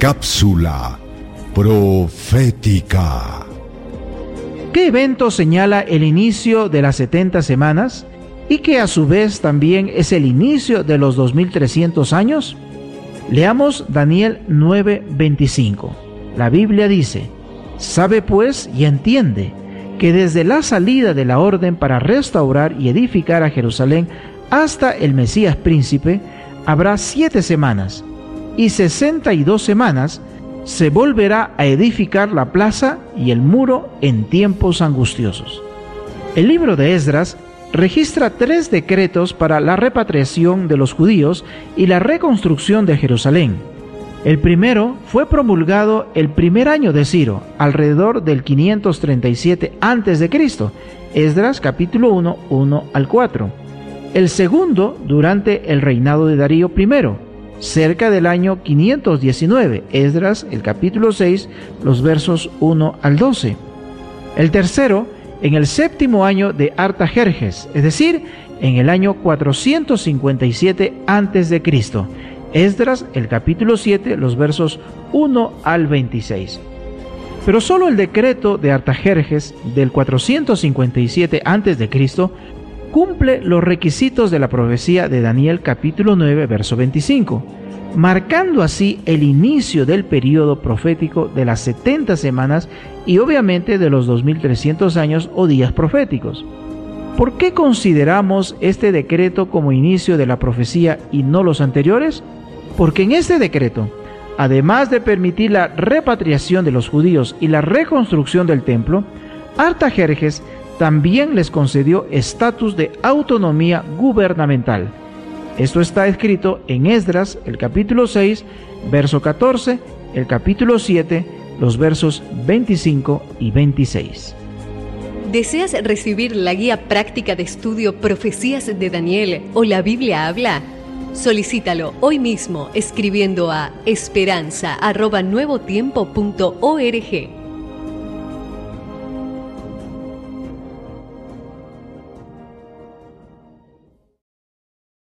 Cápsula profética. ¿Qué evento señala el inicio de las 70 semanas y que a su vez también es el inicio de los 2300 años? Leamos Daniel 9:25. La Biblia dice, Sabe pues y entiende que desde la salida de la orden para restaurar y edificar a Jerusalén hasta el Mesías príncipe, habrá siete semanas, y sesenta y dos semanas se volverá a edificar la plaza y el muro en tiempos angustiosos. El libro de Esdras registra tres decretos para la repatriación de los judíos y la reconstrucción de Jerusalén. El primero fue promulgado el primer año de Ciro, alrededor del 537 a.C., Esdras capítulo 1, 1 al 4. El segundo durante el reinado de Darío I, cerca del año 519, Esdras, el capítulo 6, los versos 1 al 12. El tercero, en el séptimo año de Artajerjes, es decir, en el año 457 a.C. Esdras, el capítulo 7, los versos 1 al 26. Pero solo el decreto de Artajerjes del 457 a.C. cumple los requisitos de la profecía de Daniel capítulo 9, verso 25, marcando así el inicio del periodo profético de las 70 semanas y obviamente de los 2300 años o días proféticos. ¿Por qué consideramos este decreto como inicio de la profecía y no los anteriores? Porque en este decreto, además de permitir la repatriación de los judíos y la reconstrucción del templo, Artajerjes también les concedió estatus de autonomía gubernamental. Esto está escrito en Esdras, el capítulo 6, verso 14, el capítulo 7, los versos 25 y 26. ¿Deseas recibir la guía práctica de estudio Profecías de Daniel o la Biblia habla? Solicítalo hoy mismo escribiendo a esperanza.nuevotiempo.org.